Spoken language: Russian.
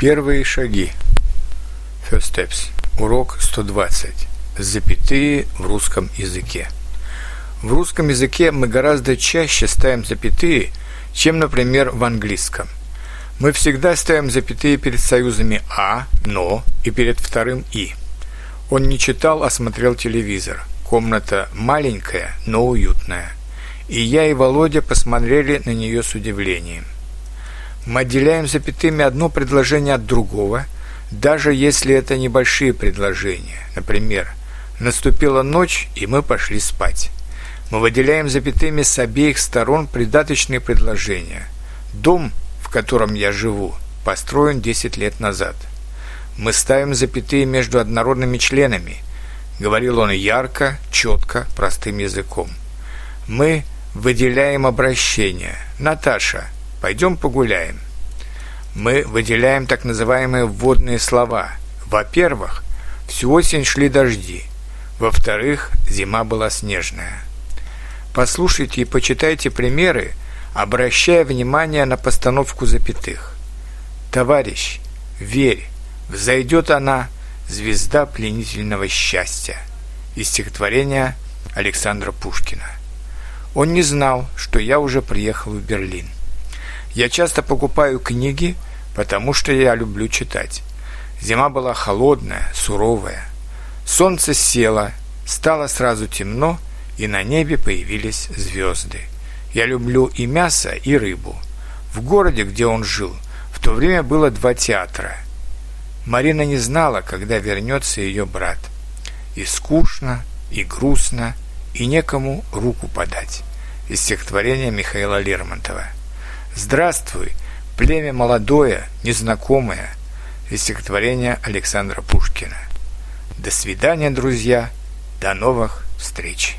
Первые шаги. First steps. Урок 120. Запятые в русском языке. В русском языке мы гораздо чаще ставим запятые, чем, например, в английском. Мы всегда ставим запятые перед союзами «а», «но» и перед вторым «и». Он не читал, а смотрел телевизор. Комната маленькая, но уютная. И я и Володя посмотрели на нее с удивлением – мы отделяем запятыми одно предложение от другого, даже если это небольшие предложения. Например, «Наступила ночь, и мы пошли спать». Мы выделяем запятыми с обеих сторон придаточные предложения. «Дом, в котором я живу, построен 10 лет назад». Мы ставим запятые между однородными членами. Говорил он ярко, четко, простым языком. Мы выделяем обращение. «Наташа, Пойдем погуляем. Мы выделяем так называемые вводные слова. Во-первых, всю осень шли дожди. Во-вторых, зима была снежная. Послушайте и почитайте примеры, обращая внимание на постановку запятых. Товарищ, верь, взойдет она, звезда пленительного счастья. Из стихотворения Александра Пушкина. Он не знал, что я уже приехал в Берлин. Я часто покупаю книги, потому что я люблю читать. Зима была холодная, суровая. Солнце село, стало сразу темно, и на небе появились звезды. Я люблю и мясо, и рыбу. В городе, где он жил, в то время было два театра. Марина не знала, когда вернется ее брат. И скучно, и грустно, и некому руку подать. Из стихотворения Михаила Лермонтова. «Здравствуй, племя молодое, незнакомое» из стихотворения Александра Пушкина. До свидания, друзья, до новых встреч.